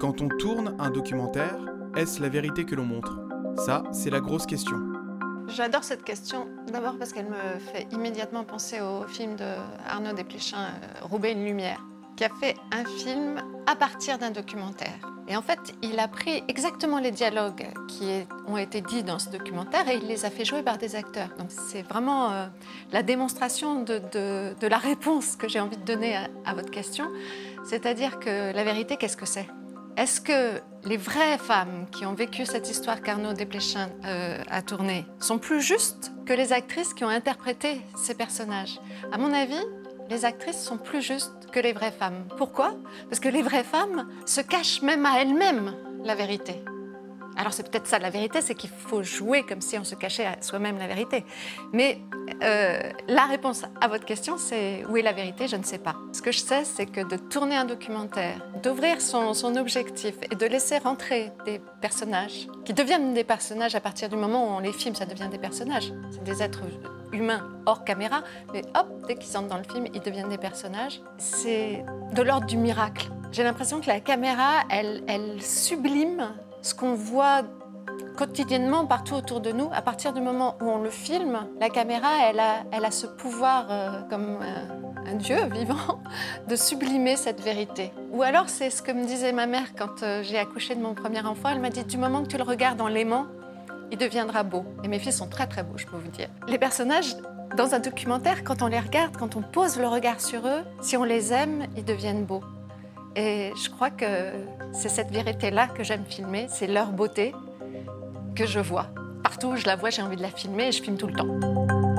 Quand on tourne un documentaire, est-ce la vérité que l'on montre? Ça, c'est la grosse question. J'adore cette question, d'abord parce qu'elle me fait immédiatement penser au film de Arnaud Desplechin, euh, Roubaix une lumière, qui a fait un film à partir d'un documentaire. Et en fait, il a pris exactement les dialogues qui ont été dits dans ce documentaire et il les a fait jouer par des acteurs. Donc c'est vraiment euh, la démonstration de, la réponse que j'ai envie de donner à votre question. C'est-à-dire que la vérité, qu'est-ce que c'est? Est-ce que les vraies femmes qui ont vécu cette histoire qu'Arnaud Desplechin euh, a tournée sont plus justes que les actrices qui ont interprété ces personnages? À mon avis, les actrices sont plus justes que les vraies femmes. Pourquoi? Parce que les vraies femmes se cachent même à elles-mêmes la vérité. Alors c'est peut-être ça la vérité, c'est qu'il faut jouer comme si on se cachait à soi-même la vérité. Mais euh, la réponse à votre question, c'est où est la vérité Je ne sais pas. Ce que je sais, c'est que de tourner un documentaire, d'ouvrir son, objectif et de laisser rentrer des personnages qui deviennent des personnages à partir du moment où on les filme, ça devient des personnages. C'est des êtres humains hors caméra, mais hop, dès qu'ils entrent dans le film, ils deviennent des personnages. C'est de l'ordre du miracle. J'ai l'impression que la caméra, elle, elle sublime ce qu'on voit quotidiennement partout autour de nous, à partir du moment où on le filme, la caméra, elle a, elle a ce pouvoir, euh, comme un, dieu vivant, de sublimer cette vérité. Ou alors, c'est ce que me disait ma mère quand euh, j'ai accouché de mon premier enfant. Elle m'a dit, du moment que tu le regardes en l'aimant, il deviendra beau. Et mes filles sont très très beaux, je peux vous dire. Les personnages, dans un documentaire, quand on les regarde, quand on pose le regard sur eux, si on les aime, ils deviennent beaux. Et je crois que c'est cette vérité-là que j'aime filmer, c'est leur beauté que je vois. Partout où je la vois, j'ai envie de la filmer et je filme tout le temps.